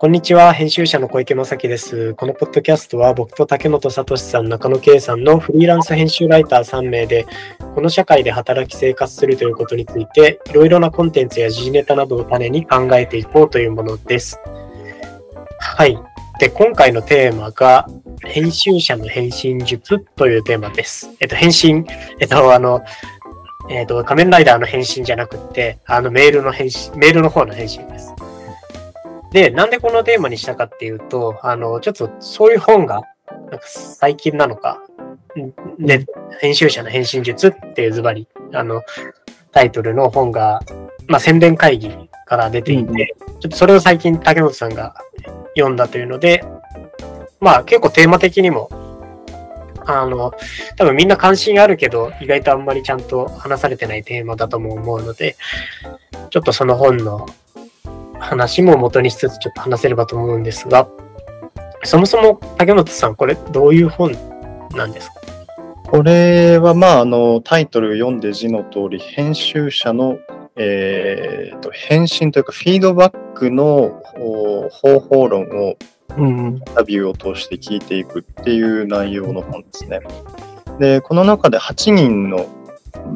こんにちは、編集者の小池正樹です。このポッドキャストは僕と竹本聡さん、中野圭さんのフリーランス編集ライター3名で、この社会で働き生活するということについて、いろいろなコンテンツや時事ネタなどを種に考えていこうというものです。はい。で、今回のテーマが、編集者の返信術というテーマです。えっと、返信、えっと、あの、えっと、仮面ライダーの返信じゃなくて、あの、メールの返信、メールの方の返信です。で、なんでこのテーマにしたかっていうと、あの、ちょっとそういう本が、なんか最近なのか、で、編集者の返信術っていうズバリ、あの、タイトルの本が、まあ、宣伝会議から出ていて、ちょっとそれを最近竹本さんが読んだというので、まあ結構テーマ的にも、あの、多分みんな関心あるけど、意外とあんまりちゃんと話されてないテーマだとも思うので、ちょっとその本の話も元にしつつちょっと話せればと思うんですが、そもそも竹本さん、これどういう本なんですか？これはまあ、あの、タイトル読んで字の通り、編集者のえーと、返信というかフィードバックの方法論をインタビューを通して聞いていくっていう内容の本ですね。で、この中で8人の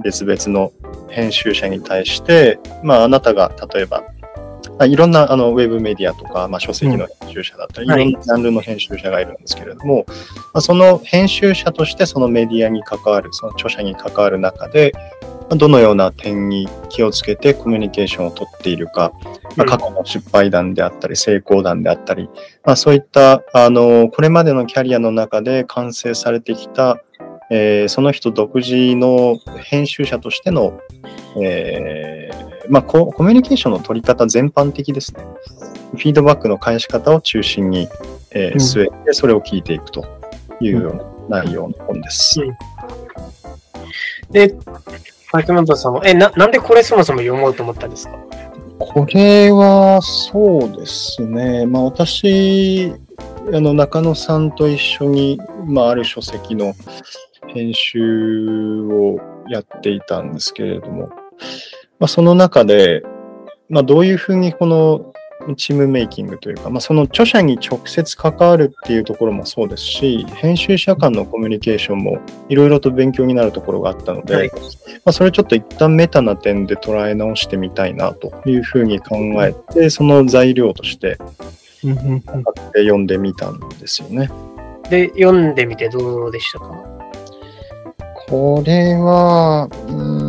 別々の編集者に対して、まあ、あなたが例えば、いろんなあのウェブメディアとか、まあ、書籍の編集者だったり、うん、いろんなジャンルの編集者がいるんですけれども、はい、まあ、その編集者としてそのメディアに関わる、その著者に関わる中で、どのような点に気をつけてコミュニケーションをとっているか、まあ、過去の失敗談であったり、成功談であったり、まあ、そういったあのこれまでのキャリアの中で完成されてきた、えー、その人独自の編集者としての、えーまあコ、コミュニケーションの取り方全般的ですね。フィードバックの返し方を中心に、えー、据えて、それを聞いていくというような内容の本です。うんで、竹本さんは、え、な、なんでこれそもそも読もうと思ったんですか？これは、そうですね。まあ、私、あの、中野さんと一緒に、まあ、ある書籍の編集をやっていたんですけれども、まあ、その中で、まあ、どういうふうにこのチームメイキングというか、まあ、その著者に直接関わるっていうところもそうですし、編集者間のコミュニケーションもいろいろと勉強になるところがあったので、はい、まあ、それをちょっと一旦メタな点で捉え直してみたいなというふうに考えて、その材料として読んでみたんですよね。で、読んでみてどうでしたか？これは、うん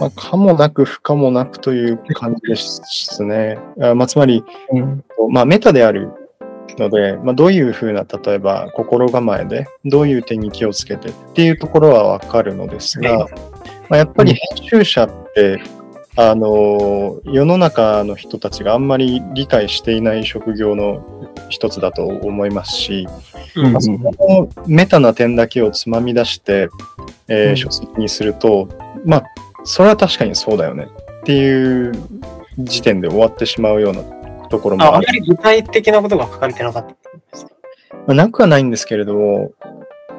まあ、かもなく不可もなくという感じですね。あまあ、つまり、うん、まあ、メタであるので、まあ、どういうふうな、例えば心構えで、どういう点に気をつけてっていうところはわかるのですが、まあ、やっぱり編集者って、あの世の中の人たちがあんまり理解していない職業の一つだと思いますし、うんまあ、そのメタな点だけをつまみ出して、えー、書籍にすると、まあ、それは確かにそうだよねっていう時点で終わってしまうようなところもああまり具体的なことが書かれてなかったんですか、まあ、なくはないんですけれども、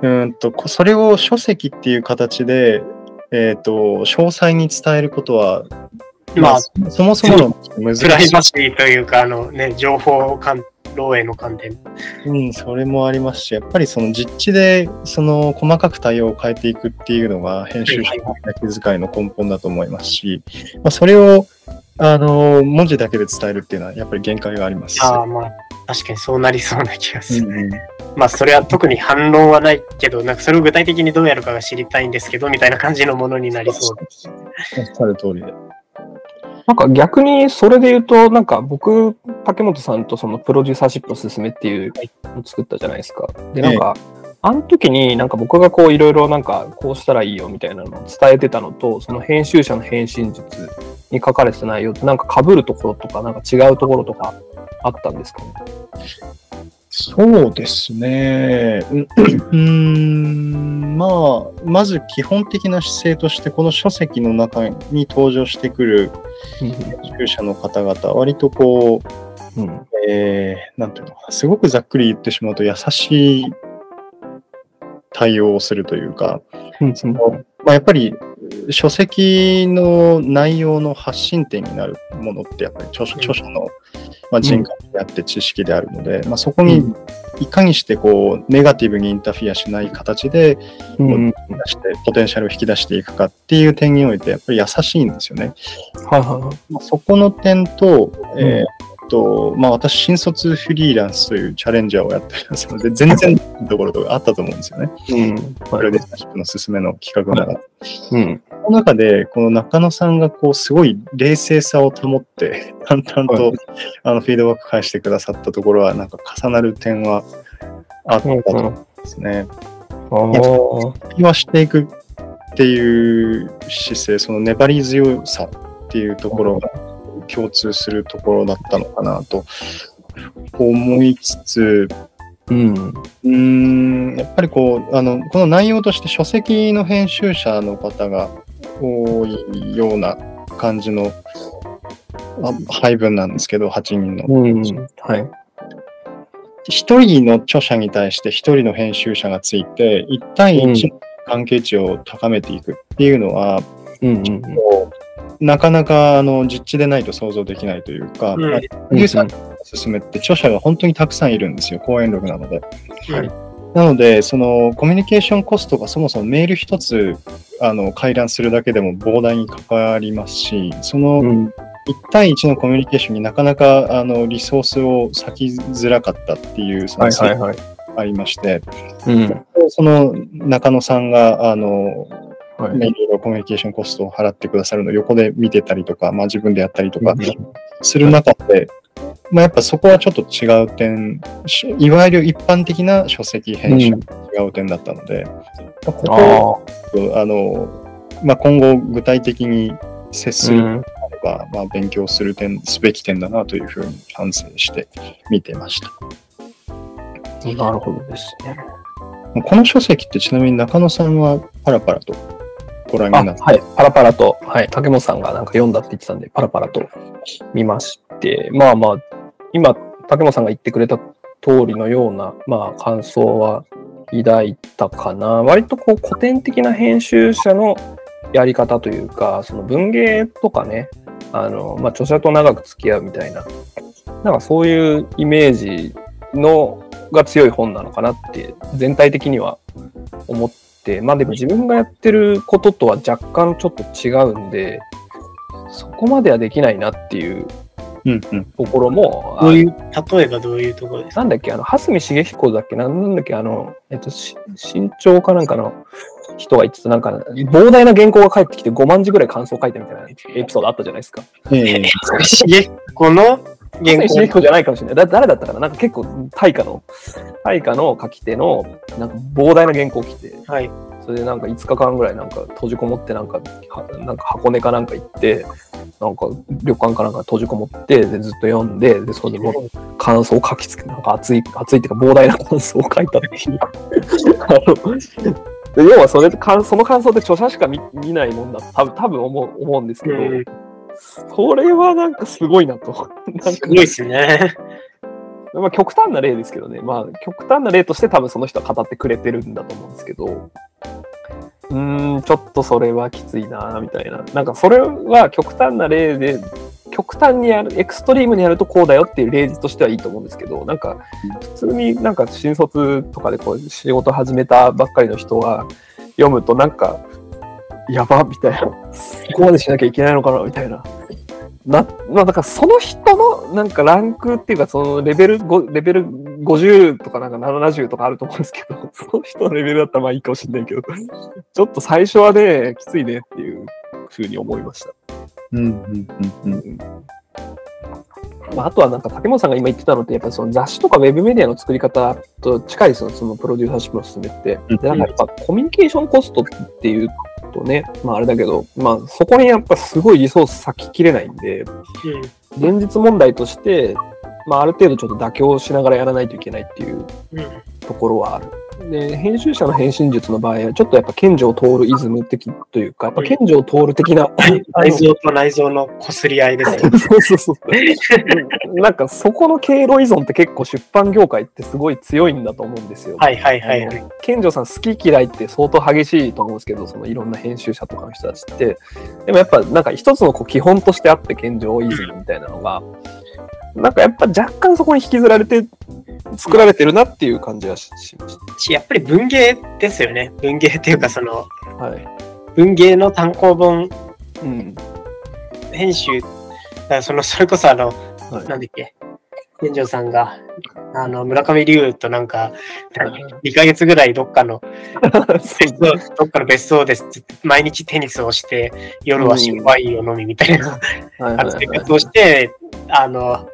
うんとそれを書籍っていう形で、えっ、ー、と詳細に伝えることは、まあ、そもそもの難しい。プライバシーというか、あのね、情報関漏洩の観点。うん、それもありますし、やっぱりその実地でその細かく対応を変えていくっていうのが編集者の気遣いの根本だと思いますし、まあ、それをあの文字だけで伝えるっていうのはやっぱり限界があります。あまあ、確かにそうなりそうな気がする。うんまあそれは特に反論はないけど、なんかそれを具体的にどうやるかが知りたいんですけど、みたいな感じのものになりそうです。おっしゃる通りで。なんか逆にそれで言うと、なんか僕、竹本さんとそのプロデューサーシップの勧めっていうのを作ったじゃないですか。で、なんか、あの時になんか僕がこういろいろなんかこうしたらいいよみたいなのを伝えてたのと、その編集者の返信術に書かれてた内容ってなんか被るところとかなんか違うところとかあったんですかね？そうですね。うん、まあ、まず基本的な姿勢として、この書籍の中に登場してくる編集者の方々、割とこう、うん、えー、なんていうのかな、すごくざっくり言ってしまうと、優しい対応をするというか、そのまあ、やっぱり書籍の内容の発信点になるものってやっぱり著書著書の、まあ、人格であって知識であるので、まあ、そこにいかにしてこうネガティブにインターフィアしない形で、うん。出してポテンシャルを引き出していくかっていう点においてやっぱり優しいんですよね。はいはいはい。まあそこの点と、えーっと、まあ私、新卒フリーランスというチャレンジャーをやっておりますので、全然いいところとかあったと思うんですよね。うん。プロデューサーシップの進めの企画の中で。うん。その中で、この中野さんがこう、すごい冷静さを保って、淡々と、はいあのフィードバック返してくださったところは、なんか重なる点はあったと思うんですね。ああ。言わしていくっていう姿勢、その粘り強さっていうところが共通するところだったのかなと思いつつ、うん。うーん、やっぱりこう、あの、この内容として書籍の編集者の方が多いような感じのあ配分なんですけど、8人の。うん。はい。一人の著者に対して一人の編集者がついて、1対1の関係値を高めていくっていうのは、うんうんなかなかあの実地でないと想像できないというか、うんまあプロデューサーの勧めって著者が本当にたくさんいるんですよ、講演力なので。はいなので、そのコミュニケーションコストがそもそもメール一つあの回覧するだけでも膨大にかかりますし、そのうん。1対1のコミュニケーションになかなかあのリソースを割きづらかったっていうそのはい。ありまして、うん。その中野さんがあのはいまあいろいろコミュニケーションコストを払ってくださるのを横で見てたりとか、まあ、自分でやったりとかする中で、まあ、やっぱそこはちょっと違う点、しいわゆる一般的な書籍編集と違う点だったので、まあ、ここをああの、まあ、今後具体的に接すあ。るうん。のが、まあ、勉強する点、すべき点だなというふうに反省して見てました。なるほどですね。この書籍ってちなみに中野さんはパラパラとご覧、になって、はい。パラパラと、はい。竹本さんがなんか読んだって言ってたんで、パラパラと見まして、まあまあ、今、竹本さんが言ってくれた通りのような、まあ、感想は抱いたかな。割とこう、古典的な編集者のやり方というか、その文芸とかね、あの、まあ、著者と長く付き合うみたいな、なんかそういうイメージのが強い本なのかなって、全体的には思って、まあでも自分がやってることとは若干ちょっと違うんで、そこまではできないなっていううんうん、ところも、どういう、例えばどういうところですか？なんだっけ、あの、蓮見茂彦だっけ？なんなんだっけ、あの、えっと、し身長かなんかの人が言ってた、なんか、膨大な原稿が返ってきて5万字ぐらい感想書いたみたいなエピソードあったじゃないですか。ええ。しげこの？原蓮見茂稿彦じゃないかもしれない。だ誰だったかな？なんか結構、大化の、大化の書き手の、なんか膨大な原稿を来て、はい。それでなんか5日間ぐらいなんか閉じこもってなんかはなんか箱根かなんか行ってなんか旅館かなんか閉じこもってでずっと読んででそれでもう感想を書きつけなんか熱い熱いっていうか膨大な感想を書いたっていう。あので要はそれかその感想って著者しか見見ないもんだと多分多分思う思うんですけど、うんそれはなんかすごいなと。なんかすごいですね。まあ、極端な例ですけどね、まあ、極端な例として多分その人は語ってくれてるんだと思うんですけど、うーん、ちょっとそれはきついな、みたいな。なんかそれは極端な例で、極端にやる、エクストリームにやるとこうだよっていう例示としてはいいと思うんですけど、なんか普通になんか新卒とかでこう仕事始めたばっかりの人が読むとなんか、やばみたいな、ここまでしなきゃいけないのかなみたいな。な、まあ、だからその人のなんかランクっていうか、そのレベル5、レベル50とかなんか70とかあると思うんですけど、その人のレベルだったらまあいいかもしれないけど、ちょっと最初はね、きついねっていうふうに思いました。うんうんうんうんまあ、あとはなんか竹本さんが今言ってたのって、やっぱりその雑誌とかウェブメディアの作り方と近いですよ、そのプロデューサーシップの進めって。うんで、なんかやっぱコミュニケーションコストっていうとね、まああれだけど、まあそこにやっぱすごいリソース割ききれないんで、うん。現実問題として、まあある程度ちょっと妥協しながらやらないといけないっていううん。ところはある。で、編集者の返信術の場合は、ちょっとやっぱ賢者を通るイズム的というか、やっぱ賢者を通る的な、内臓と内臓の擦り合いですよね。そうそうそう。なんかそこの経路依存って結構出版業界ってすごい強いんだと思うんですよ。はいはいはいはい。賢者さん好き嫌いって相当激しいと思うんですけど、そのいろんな編集者とかの人たちって。でもやっぱなんか一つのこう基本としてあって賢者イズムみたいなのが、なんかやっぱ若干そこに引きずられて作られてるなっていう感じはししまししやっぱり文芸ですよね。文芸っていうかその、た。はい。文芸の単行本うん。編集、だその、それこそあの、はいなんだっけ、天井さんが、あの、村上龍となんか、はい2ヶ月ぐらいどっかの、どっかの別荘ですって毎日テニスをして、夜はシンワインを飲みみたいな、生活をして、あの、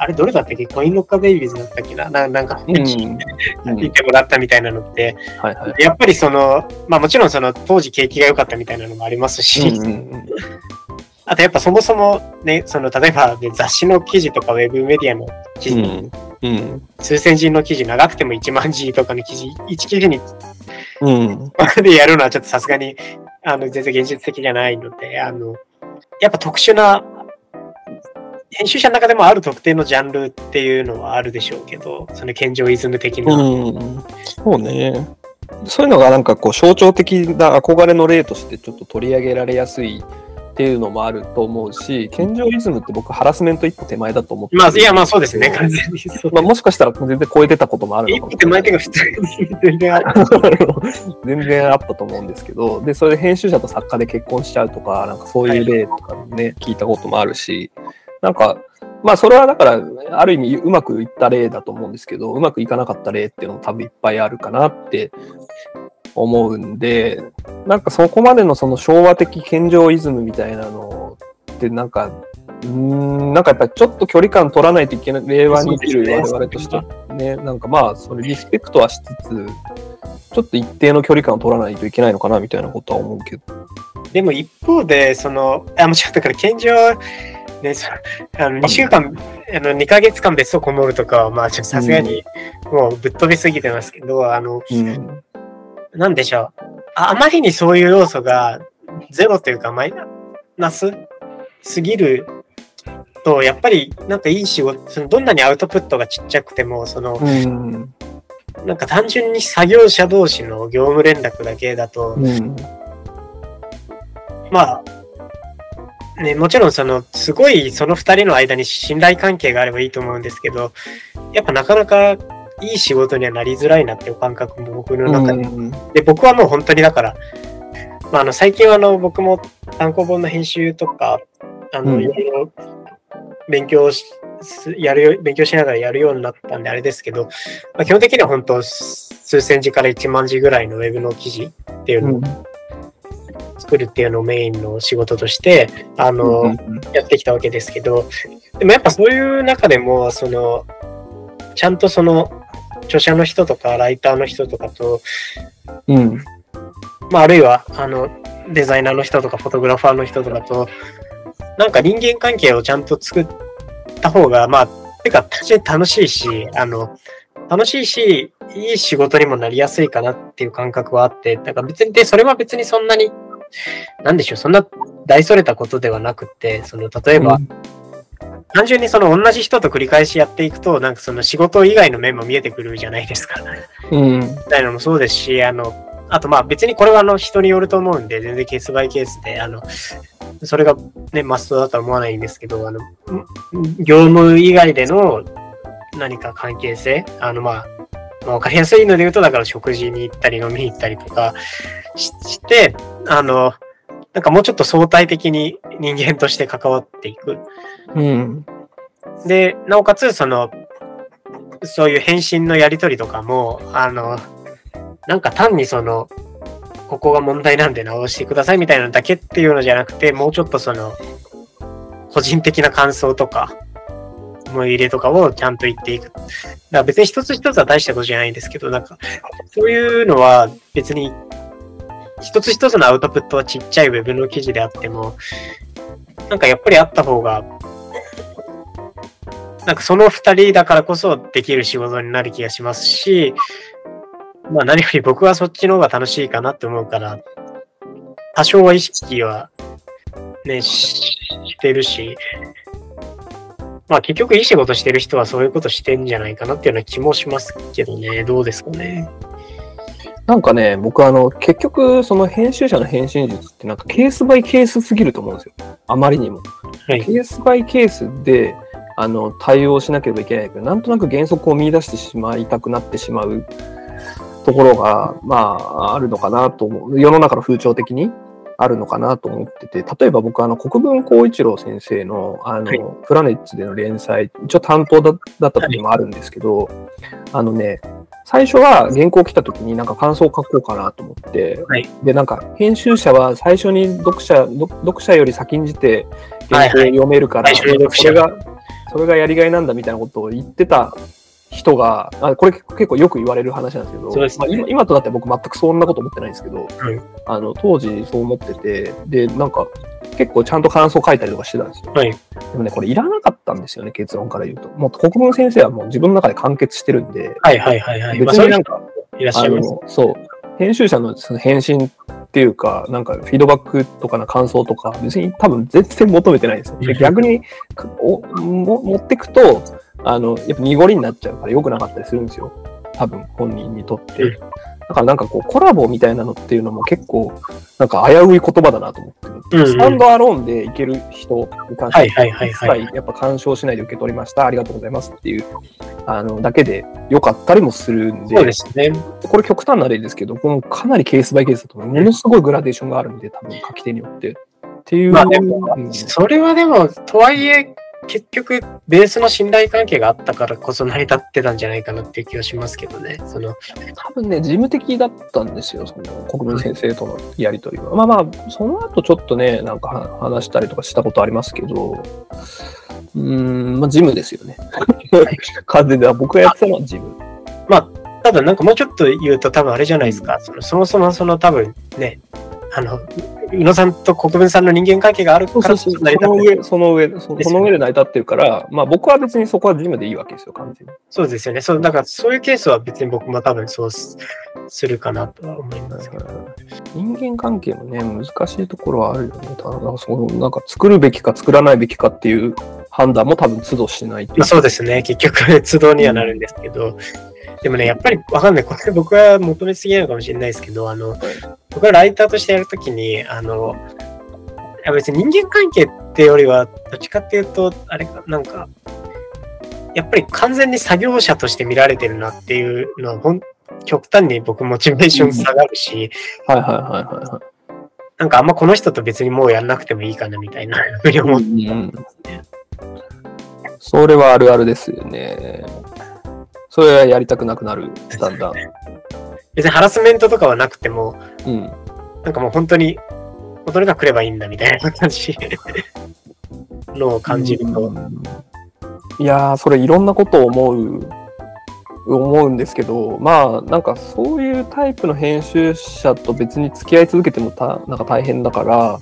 あれどれだったっけ？コインロッカーベイビーズだったっけな？ななんか、うん。うん。見てもらったみたいなのって、はいはい。やっぱりその、まあもちろんその当時景気が良かったみたいなのもありますし、うんうんうん。あとやっぱそもそもね、その例えば、ね、雑誌の記事とかウェブメディアの記事、うん。うん。数千字の記事、長くても1万字とかの記事、1記事にうん。でやるのはちょっとさすがにあの全然現実的じゃないので、あの、やっぱ特殊な、編集者の中でもある特定のジャンルっていうのはあるでしょうけど、その健常イズム的な。うん、そうね。そういうのがなんかこう象徴的な憧れの例としてちょっと取り上げられやすいっていうのもあると思うし、健常イズムって僕ハラスメント一歩手前だと思ってるまあ、いや、まあそうですね、完全に。まあ、もしかしたら全然超えてたこともあるのかも一歩手前っていうか普通に全然ある。全然あったと思うんですけど、で、それで編集者と作家で結婚しちゃうとか、なんかそういう例とかね、聞いたこともあるし、なんか、まあそれはだから、ある意味うまくいった例だと思うんですけど、うまくいかなかった例っていうのも多分いっぱいあるかなって思うんで、なんかそこまでのその昭和的健常イズムみたいなのってなんか、うーん、なんかやっぱりちょっと距離感取らないといけない、令和に生きる我々としてはね、なんかまあ、それリスペクトはしつつ、ちょっと一定の距離感を取らないといけないのかなみたいなことは思うけど。でも一方で、その、あ、もちろんだから、健常、ね、そあの2週間、あの2ヶ月間別荘こもるとかは、まあ、ちょっとさすがにもうぶっ飛びすぎてますけど、あの、うん。なんでしょう。ああまりにそういう要素がゼロというかマイナスすぎると、やっぱりなんかいい仕事、そのどんなにアウトプットがちっちゃくても、その、うん。なんか単純に作業者同士の業務連絡だけだと、うん。まあ、ね、もちろんその、すごいその二人の間に信頼関係があればいいと思うんですけど、やっぱなかなかいい仕事にはなりづらいなっていう感覚も僕の中で。うんで、僕はもう本当にだから、まあ、あの最近はあの僕も単行本の編集とか、あの、うん。いろいろ勉強し、すやるよ、勉強しながらやるようになったんであれですけど、まあ、基本的には本当数千字から1万字ぐらいのウェブの記事っていうのを作るっていうのをメインの仕事として、あの、うんやってきたわけですけど、でもやっぱそういう中でも、その、ちゃんとその、著者の人とか、ライターの人とかと、うん。まあ、あるいは、あの、デザイナーの人とか、フォトグラファーの人とかと、なんか人間関係をちゃんと作った方が、まあ、てか、単純に楽しいし、あの、楽しいし、いい仕事にもなりやすいかなっていう感覚はあって、だから別に、で、それは別にそんなに、なんでしょう、そんな大それたことではなくて、その、例えば、単純にその同じ人と繰り返しやっていくと、なんかその仕事以外の面も見えてくるじゃないですか。うん。みたいなのもそうですし、あの、あとまあ別にこれはあの人によると思うんで、全然ケースバイケースで、あの、それがね、マストだとは思わないんですけど、あの、ん業務以外での何か関係性、あのまあ、まあ、わかりやすいので言うと、だから食事に行ったり飲みに行ったりとかしして、あの、なんかもうちょっと相対的に人間として関わっていく。うん。で、なおかつ、その、そういう返信のやりとりとかも、あの、なんか単にその、ここが問題なんで直してくださいみたいなのだけっていうのじゃなくて、もうちょっとその、個人的な感想とか、思い入れとかをちゃんと言っていく。だから別に一つ一つは大したことじゃないんですけど、なんか、そういうのは別に、一つ一つのアウトプットはちっちゃいウェブの記事であっても、なんかやっぱりあった方が、なんかその二人だからこそできる仕事になる気がしますし、まあ何より僕はそっちの方が楽しいかなって思うから、多少は意識はね、してるし、まあ結局いい仕事してる人はそういうことしてんじゃないかなっていうような気もしますけどね、どうですかね。なんかね、僕あの、結局、その編集者の返信術ってなんかケースバイケースすぎると思うんですよ。あまりにも。はい。ケースバイケースで、あの、対応しなければいけないけど、なんとなく原則を見出してしまいたくなってしまうところが、まあ、あるのかなと思う。世の中の風潮的にあるのかなと思ってて、例えば僕、あの、国分光一郎先生の、あの、はい。プラネッツでの連載、一応担当だだった時もあるんですけど、あのね、最初は原稿来た時になんか感想を書こうかなと思って、はい。で、なんか編集者は最初に読者、読読者より先んじて原稿を読めるから、はいはいそれが、それがやりがいなんだみたいなことを言ってた人が、あこれ結構よく言われる話なんですけど、そうですねまあ、今今となっては僕全くそんなこと思ってないんですけど、はいあの当時そう思ってて、で、なんか結構ちゃんと感想書いたりとかしてたんですよ。はい。でもね、これいらなかったんですよね、結論から言うと。もう国分先生はもう自分の中で完結してるんで、はいはいはいはい。別になんか、いらっしゃあいます。の、そう、編集者のその返信っていうか、なんかフィードバックとかな感想とか、別に多分全然求めてないんですよ。で 逆におも持ってくと、あの、やっぱ濁りになっちゃうから良くなかったりするんですよ。多分本人にとって。うんだからなんかこうコラボみたいなのっていうのも結構なんか危うい言葉だなと思ってる。うんうんスタンドアローンでいける人に関しては。一切やっぱ干渉しないで受け取りました、ありがとうございますっていうあのだけで良かったりもするんで、そうですね。これ極端な例ですけど、このかなりケースバイケースだと思う。ものすごいグラデーションがあるんで、多分書き手によって。っていう。まあでもうんそれはでも、とはいえ、結局、ベースの信頼関係があったからこそ成り立ってたんじゃないかなっていう気がしますけどね。その、多分ね、事務的だったんですよ、その国分先生とのやりとりは。まあまあ、その後ちょっとね、なんかは話したりとかしたことありますけど、うーん、まあ、事務ですよね。完全では僕がやってたのは事務。ただなんかもうちょっと言うと多分あれじゃないですか。そのそもそもその多分ね、あの、宇野さんと国分さんの人間関係があるからその上、その上、その上で成り立ってるから、まあ僕は別にそこは事務でいいわけですよ、完全に。そうですよね。そう、だからそういうケースは別に僕も多分そうすするかなとは思いますけど。人間関係もね、難しいところはあるよね。ただ、そのなんか作るべきか作らないべきかっていう判断も多分都度しないとまあ、そうですね。結局、都度にはなるんですけど、でもね、やっぱりわかんない。これ僕は求めすぎなのかもしれないですけど、あの、僕はライターとしてやるときに、あの、別に人間関係ってよりは、どっちかっていうと、あれか、なんか、やっぱり完全に作業者として見られてるなっていうのは、ほん極端に僕モチベーション下がるし、はいはいはいはいはい。なんかあんまこの人と別にもうやんなくてもいいかなみたいなふうに思って、うんそれはあるあるですよね。それはやりたくなくなる、だんだん。別にハラスメントとかはなくても、うん。なんかもう本当に、もうどれが来ればいいんだみたいな感じのを感じると、うんいやー、それいろんなことを思う、思うんですけど、まあ、なんかそういうタイプの編集者と別に付き合い続けてもたなんか大変だから、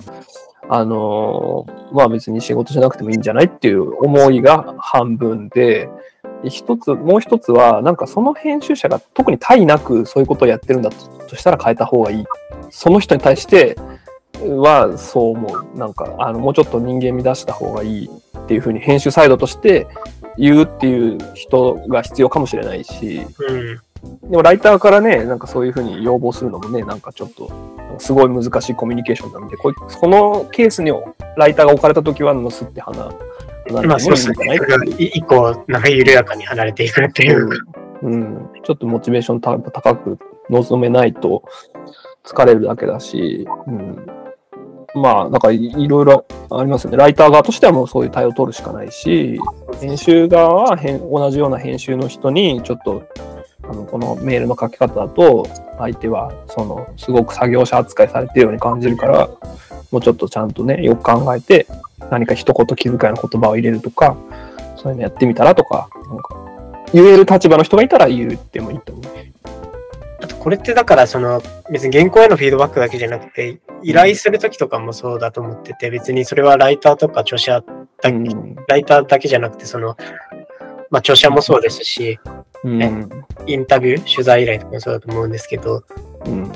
あのーまあ別に仕事しなくてもいいんじゃないっていう思いが半分で、一つ、もう一つは、なんかその編集者が特に対なくそういうことをやってるんだとしたら変えた方がいい。その人に対してはそう思う。なんか、あの、もうちょっと人間味出した方がいいっていうふうに編集サイドとして言うっていう人が必要かもしれないし、うん。でもライターからね、なんかそういうふうに要望するのもね、なんかちょっと、すごい難しいコミュニケーションなので、こうこのケースにライターが置かれたときは、のすって花、まあそうですね。いいんじゃなんか緩やかに離れていくっていうか。うん、ちょっとモチベーションた高く望めないと疲れるだけだし、うん、まあ、だからいいろいろありますよね。ライター側としてはもうそういう対応を取るしかないし、編集側は編同じような編集の人にちょっとあのこのメールの書き方だと相手はそのすごく作業者扱いされてるように感じるからもうちょっとちゃんとねよく考えて何か一言気遣いの言葉を入れるとかそういうのやってみたらとかなんか言える立場の人がいたら言ってもいいと思う。あとこれってだから、その、別に原稿へのフィードバックだけじゃなくて、依頼するときとかもそうだと思ってて、別にそれはライターとか著者だけ、うんライターだけじゃなくて、その、まあ著者もそうですし、うん。ねインタビュー、取材依頼とかもそうだと思うんですけど、うん。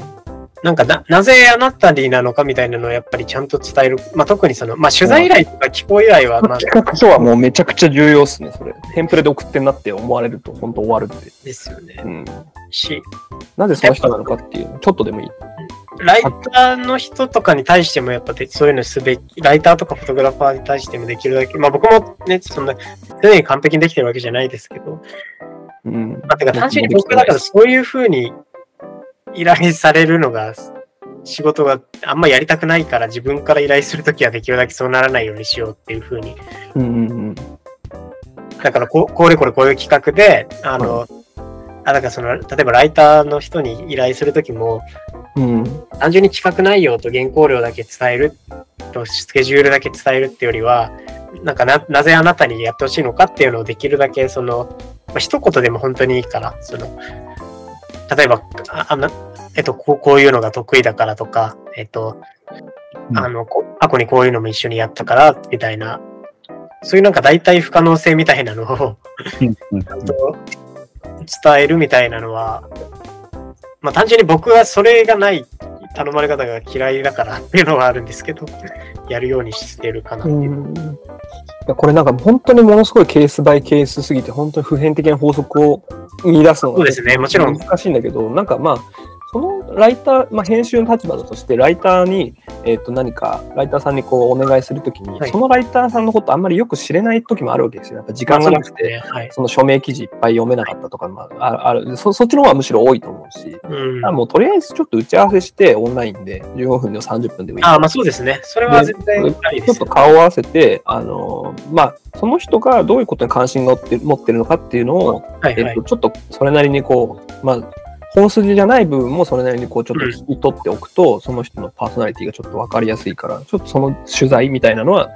なんかな、なぜあなたになのかみたいなのをやっぱりちゃんと伝える。まあ、特にその、まあ、取材依頼とか寄稿依頼は、まあ、企画書はもうめちゃくちゃ重要ですね、それ。テンプレで送ってんなって思われると、本当終わるって。ですよねう。ん。し、なぜその人なのかっていう、ちょっとでもいい。ライターの人とかに対してもやっぱでそういうのすべき、ライターとかフォトグラファーに対してもできるだけ、まあ僕もね、そんな、常に完璧にできてるわけじゃないですけど、うん。まあ、てか単純に僕だからそういうふうに依頼されるのが、仕事があんまやりたくないから自分から依頼するときはできるだけそうならないようにしようっていうふうに。うんうんうん。だからこう、これこれこういう企画で、あの、あ、だからその、例えばライターの人に依頼するときも、うん。単純に企画内容と原稿料だけ伝えると、スケジュールだけ伝えるってよりは、なんかな、なぜあなたにやってほしいのかっていうのをできるだけ、その、まあ、一言でも本当にいいから、その、例えば、ああの、えっと、こうこういうのが得意だからとか、えっと、うん。あの、こ過去にこういうのも一緒にやったから、みたいな、そういうなんか大体不可能性みたいなのを伝えるみたいなのは、まあ単純に僕はそれがない頼まれ方が嫌いだからっていうのはあるんですけど、やるようにしてるかなっていう。うこれなんか本当にものすごいケースバイケースすぎて、本当に普遍的な法則を見出すのがそうですね、もちろん。難しいんだけど、なんかまあ、そのライター、まあ、編集の立場だとして、ライターに、えっ、と、何か、ライターさんにこう、お願いするときに、はいそのライターさんのことあんまりよく知れない時もあるわけですよ。やっぱ時間がなくて、ね。はい。その署名記事いっぱい読めなかったとか、まあ、ああるそそっちの方がむしろ多いと思うし、うん。あもうとりあえずちょっと打ち合わせして、オンラインで15分でも30分でもいい。ああ、まあそうですね。それは絶対ありですちょっと。顔を合わせて、あのまあ、その人がどういうことに関心が持って持ってるのかっていうのを、はいはいえっと、。ちょっとそれなりにこう、まあ、本筋じゃない部分もそれなりにこうちょっと聞き取っておくと、その人のパーソナリティがちょっと分かりやすいから、ちょっとその取材みたいなのは、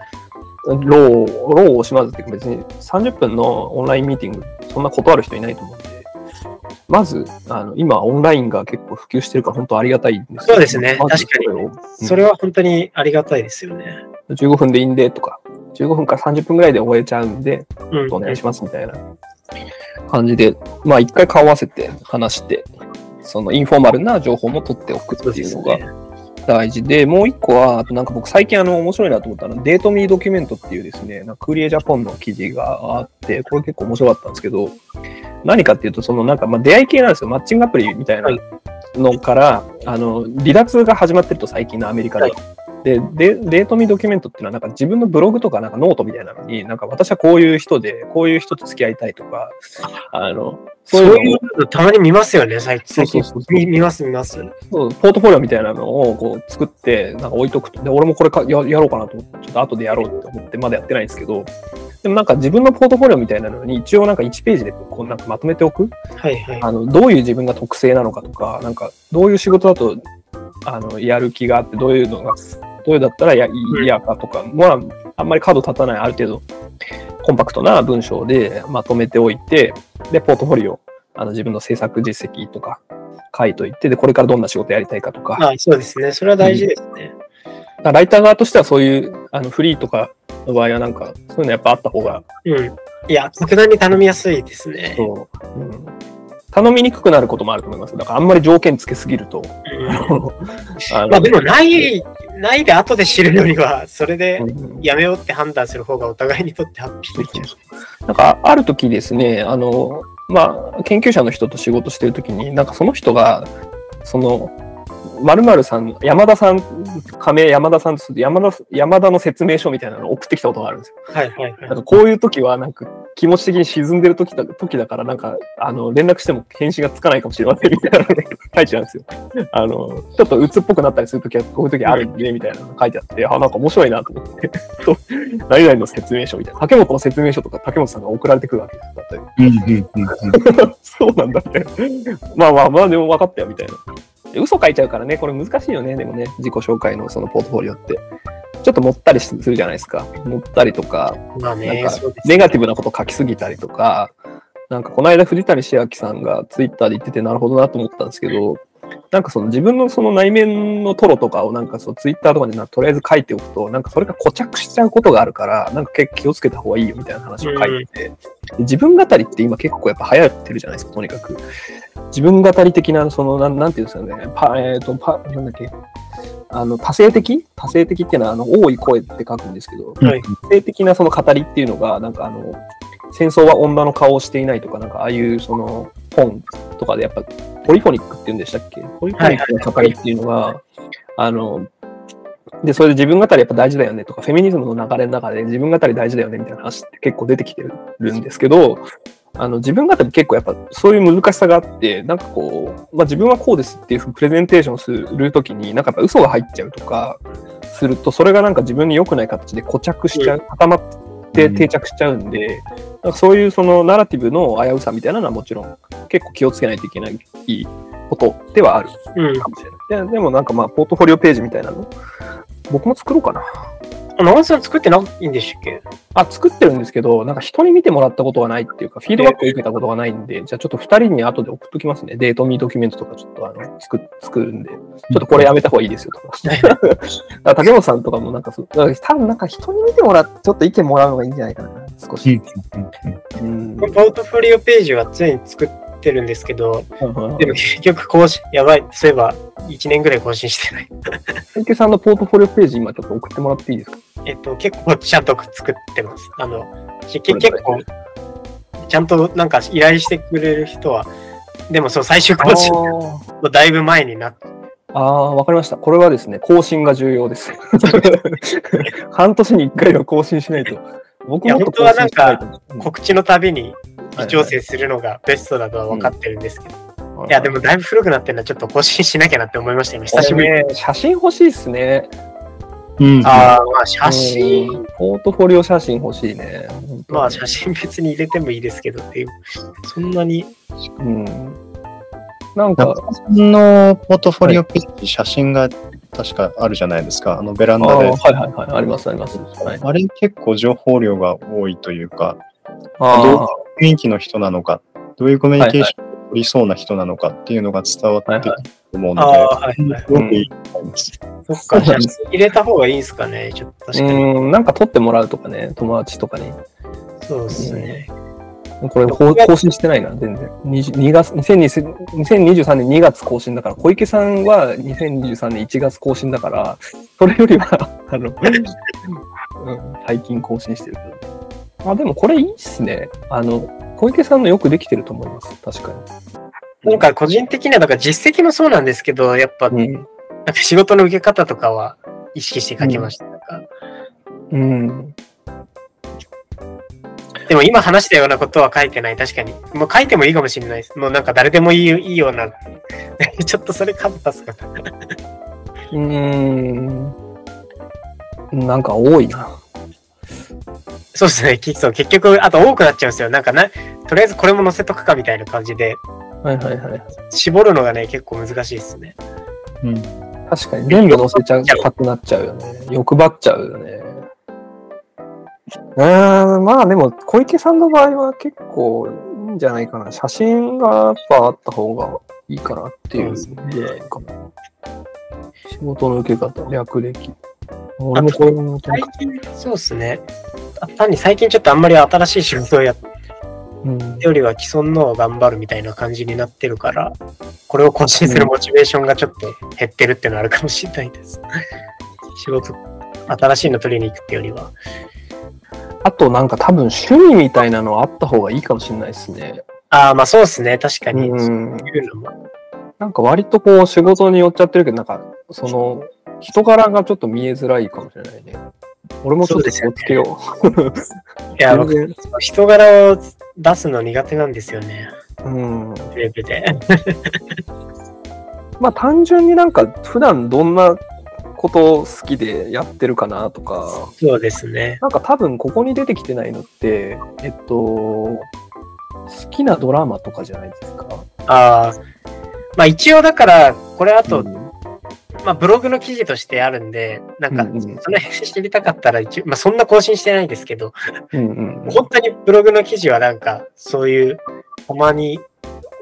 ローを、ローを惜しまずっていうか別に30分のオンラインミーティング、そんな断る人いないと思うんで、まず、あの今オンラインが結構普及してるから本当ありがたいんですそうですね。まず確かに。それを。それは本当にありがたいですよね。15分でいいんでとか、15分から30分ぐらいで終えちゃうんで、うん。お願いしますみたいな感じで、まあ一回顔合わせて話して、そのインフォーマルな情報も取っておくっていうのがね。大事で、もう一個は、あとなんか僕最近あの面白いなと思ったのは、デートミードキュメントっていうですね、なんかクーリエジャポンの記事があって、これ結構面白かったんですけど、何かっていうと、そのなんかまあ出会い系なんですよ、マッチングアプリみたいなはいのから、あの離脱が始まってると最近のアメリカで。はいでで、デートミードキュメントっていうのは、なんか自分のブログとかなんかノートみたいなのに、なんか私はこういう人で、こういう人と付き合いたいとか、あの、そそうういうのたまに見ますよね、最最近そうそうそう。見見ます、見ます。そうポートフォリオみたいなのをこう作って、なんか置いとくと。で、俺もこれかややろうかなと思って、ちょっと後でやろうって思って、まだやってないんですけど、でもなんか自分のポートフォリオみたいなのに、一応なんか1ページでこうなんかまとめておく。はいはい。あの、どういう自分が特性なのかとか、なんか、どういう仕事だと、あの、やる気があって、どういうのが、どういうだったらや嫌かとか、まあ、あんまり角立たない、ある程度、コンパクトな文章でまとめておいて、で、ポートフォリオ、あの、自分の制作実績とか書いといて、で、これからどんな仕事やりたいかとか、あそうですね。それは大事ですね。だからライター側としてはそういう、あの、フリーとかの場合はなんか、そういうのやっぱあった方が、うん。いや、格段に頼みやすいですね。そう、うん、頼みにくくなることもあると思います。だからあんまり条件つけすぎると、うん あのまあでも、ない、ないで後で知るよりは、それでうんやめようって判断する方がお互いにとってハッピーできる。なんか、ある時ですね、あの、まあ、研究者の人と仕事してる時に、なんかその人が、その、〇〇さん、山田さん、仮名山田さんと山田、山田の説明書みたいなのを送ってきたことがあるんですよ。はいはいはい。なんかこういう時は、なんか気持ち的に沈んでる時だ時だから、なんか、あの、連絡しても返信がつかないかもしれませんみたいなのが書いてあるんですよ。あの、ちょっと鬱っぽくなったりする時は、こういう時あるんでね、みたいなのが書いてあって、あ、なんか面白いなと思って、そ う何々の説明書みたいな、竹本の説明書とか竹本さんが送られてくるわけです。だったりうんうんうんうん そうなんだみたいな。まあまあまあ、でも分かったよみたいな。で嘘書いちゃうからね、これ難しいよね、でもね、自己紹介のそのポートフォリオって。ちょっと持ったりするじゃないですか。持ったりとか、まあね、なんかネガティブなこと書きすぎたりとか、なんかこの間藤谷千秋さんがツイッターで言っててなるほどなと思ったんですけど、なんかその自分のその内面のトロとかをなんかそうツイッターとかになとりあえず書いておくと、なんかそれが固着しちゃうことがあるから、なんか結構気をつけた方がいいよみたいな話を書いてて、で自分語りって今結構やっぱ流行ってるじゃないですか、とにかく。自分語り的な、その、なんなんていうんですかね、パ、えっ、と、パ、なんだっけ、あの、多性的？多性的っていうのは、あの、多い声って書くんですけど、はい多性的なその語りっていうのが、なんかあの、戦争は女の顔をしていないとか、なんかああいうその本とかでやっぱポリフォニックって言うんでしたっけ？ポリフォニックの語りっていうのが、あの、で、それで自分語りやっぱ大事だよねとか、フェミニズムの流れの中で自分語り大事だよねみたいな話って結構出てきてるんですけど、あの自分語り結構やっぱそういう難しさがあって、なんかこう、まあ自分はこうですっていうふうにプレゼンテーションするときに、なんかやっぱ嘘が入っちゃうとか、すると、それがなんか自分に良くない形で固着しちゃう、固まって定着しちゃうんで、なんかそういうそのナラティブの危うさみたいなのはもちろん結構気をつけないといけないことではあるうん。かもしれない。ででもなんかまあ、ポートフォリオページみたいなの、僕も作ろうかな。あ長瀬さん作ってないんでしたっけ？あ、作ってるんですけど、なんか人に見てもらったことがないっていうか、フィードバックを受けたことがないんで、じゃあちょっと二人に後で送っときますね。デートミードキュメントとかちょっとあの作作るんで、ちょっとこれやめた方がいいですよとか。だから竹本さんとかもなんかそう、だから多分なんか人に見てもらって、ちょっと意見もらうのがいいんじゃないかな、少し。うん。ポートフォリオページは常に作ってるんですけど、でも結局更新、やばい。そういえば、1年ぐらい更新してない。小池さんのポートフォリオページ今ちょっと送ってもらっていいですか？えっと、結構ちゃんと作ってます。あの、結構、ちゃんとなんか依頼してくれる人は、でもそう、最終更新のだいぶ前になって、ああ、わかりました。これはですね、更新が重要です。半年に一回は更新しないと。僕もっと更新しなん告知のたびに微調整するのがベストだとは分かってるんですけど、いや、でもだいぶ古くなってるのはちょっと更新しなきゃなって思いました今、久しぶりね写真欲しいっすね。うん。ああ、まあ写真、うんポートフォリオ写真欲しいね。まあ写真別に入れてもいいですけどっていう、そんなに、うん。なんか、さんのポートフォリオページ、写真が確かあるじゃないですか。あのベランダで。はいはいはい、ありますあります。はい、あれ結構情報量が多いというか、あどういう雰囲気の人なのか、どういうコミュニケーションを取りそうな人なのかっていうのが伝わってくると思うので、ああ、はいはい。すごくいいと思います。そっか、写真入れた方がいいですかね、ちょっと確かに。うん、なんか撮ってもらうとかね、友達とかに。そうですね。これ更新してないな、全然。20 2月、2020 2023年2月更新だから、小池さんは2023年1月更新だから、それよりは、あの、うん、最近更新してるけど。あ、でもこれいいっすね。あの、小池さんのよくできてると思います。確かなんか個人的には、だから実績もそうなんですけど、やっぱ、に。なんか仕事の受け方とかは意識して書きました。うん。うん。でも今話したようなことは書いてない、確かに。もう書いてもいいかもしれないです。もうなんか誰でもいいいいような。ちょっとそれカブタすかな。うーん。なんか多いな。そうですね、きそう結局、あと多くなっちゃうんですよ。なんかな、とりあえずこれも載せとくかみたいな感じで、はいはいはい。絞るのがね、結構難しいですね。うん確かに全部載せちゃうたくなっちゃうよね。欲張っちゃうよね。うーん、まあでも小池さんの場合は結構いいんじゃないかな。写真がやっぱあった方がいいかなっていうぐらいかな。仕事の受け方、略歴。俺もこれも最近、そうですね。あ単に最近ちょっとあんまり新しい仕事をやっうん、よりは既存のを頑張るみたいな感じになってるから、これを更新するモチベーションがちょっと減ってるっていうのはあるかもしれないです。仕事、新しいの取りに行くってよりは。あとなんか多分趣味みたいなのあった方がいいかもしれないですね。ああ、まあそうですね。確かに。うん。なんか割とこう仕事に寄っちゃってるけど、なんかその人柄がちょっと見えづらいかもしれないね。俺もちょっと気をつけよう。いや、僕、人柄を出すの苦手なんですよね。うん。ウェブで。まあ単純になんか普段どんなこと好きでやってるかなとか、そうですね。なんか多分ここに出てきてないのって、えっと、好きなドラマとかじゃないですか？ああ。まあ一応だから、これあと、うんまあブログの記事としてあるんで、なんかその辺知りたかったら一応、まあそんな更新してないですけど、うんうん本当にブログの記事はなんか、そういう、たまに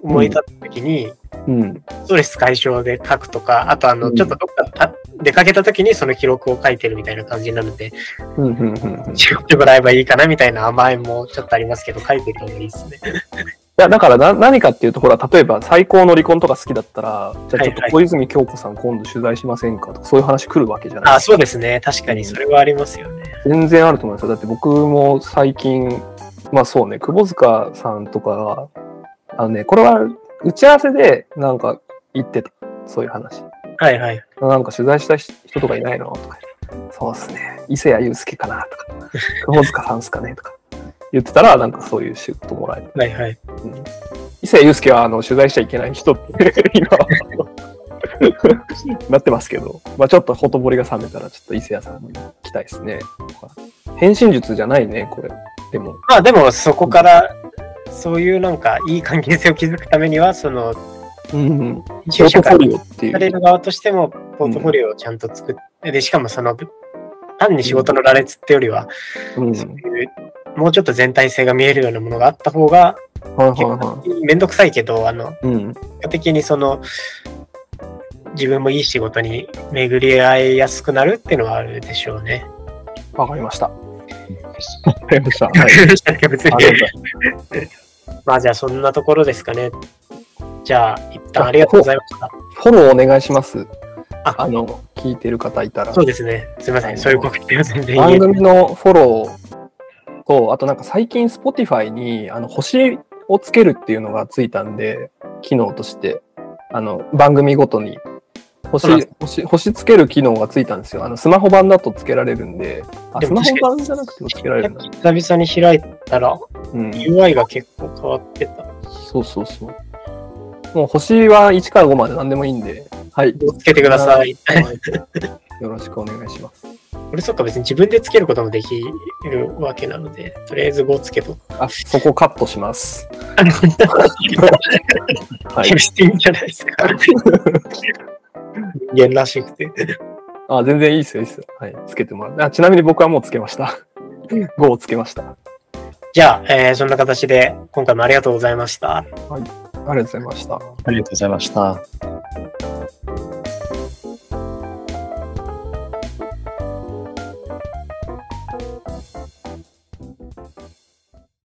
思い立った時に、うん。ストレス解消で書くとか、あとあの、うんちょっとどっかた出かけた時にその記録を書いてるみたいな感じなので、うん、うん、うん。い絞ってもらえばいいかなみたいな甘えもちょっとありますけど、書いてる方がいいですね。や、だからな何かっていうと、ほら、例えば最高の離婚とか好きだったら、じゃあちょっとはいはい小泉京子さん今度取材しませんかとか、そういう話来るわけじゃないあ、そうですね。確かにそれはありますよね。全然あると思いますよ。だって僕も最近、まあそうね、窪塚さんとかが、あのね、これは打ち合わせでなんか言ってた。そういう話。はいはい。なんか取材した人とかいないのとか。そうっすね。伊勢谷友介かなとか。窪塚さんっすかねとか。言ってたら、なんかそういう仕事もらえる。はいはい。うん伊勢谷友介はあの取材しちゃいけない人って 今 なってますけど、まあちょっとほとぼりが冷めたらちょっと伊勢谷さんも行きたいですね。返信術じゃないね、これ。でも。まあでもそこから、そういうなんかいい関係性を築くためには、その、うんうん。ポ就職ートフォリオっていう。される側としても、ポートフォリオをちゃんと作って、で、しかもその、単に仕事の羅列ってよりは、うん。そういうもうちょっと全体性が見えるようなものがあった方が、はい結はいは構めんどくさいけど、あの、い。うん。結果的にその、自分もいい仕事に巡り合いやすくなるっていうのはあるでしょうね。わかりました。わかりました。はい。別にありがとうございまあじゃあそんなところですかね。じゃあ一旦ありがとうございました。フォローお願いします。ああの、聞いてる方いたら。そうですね。すみません。そういう告知は全然言番。組のフォローと、あとなんか最近 Spotify にあの星をつけるっていうのがついたんで、機能として、あの番組ごとに星星星つける機能がついたんですよ。あのスマホ版だとつけられるんで、あスマホ版じゃなくてもつけられるんだ。久々に開いたらうん、UI が結構変わってた。そうそうそう。もう星は1から5まで何でもいいんで、はい。つけてください。よろしくお願いします。これそっか別に自分でつけることもできるわけなので、とりあえず5つけと。あ、そこカットします。は い。していいんじゃないですか。人間らしくて。あ、全然いいですよ、いいですよ。はい。つけてもらう。あちなみに僕はもうつけました。5をつけました。あじゃあ、えーそんな形で今回もありがとうございました。りがとうございました。ありがとうございました。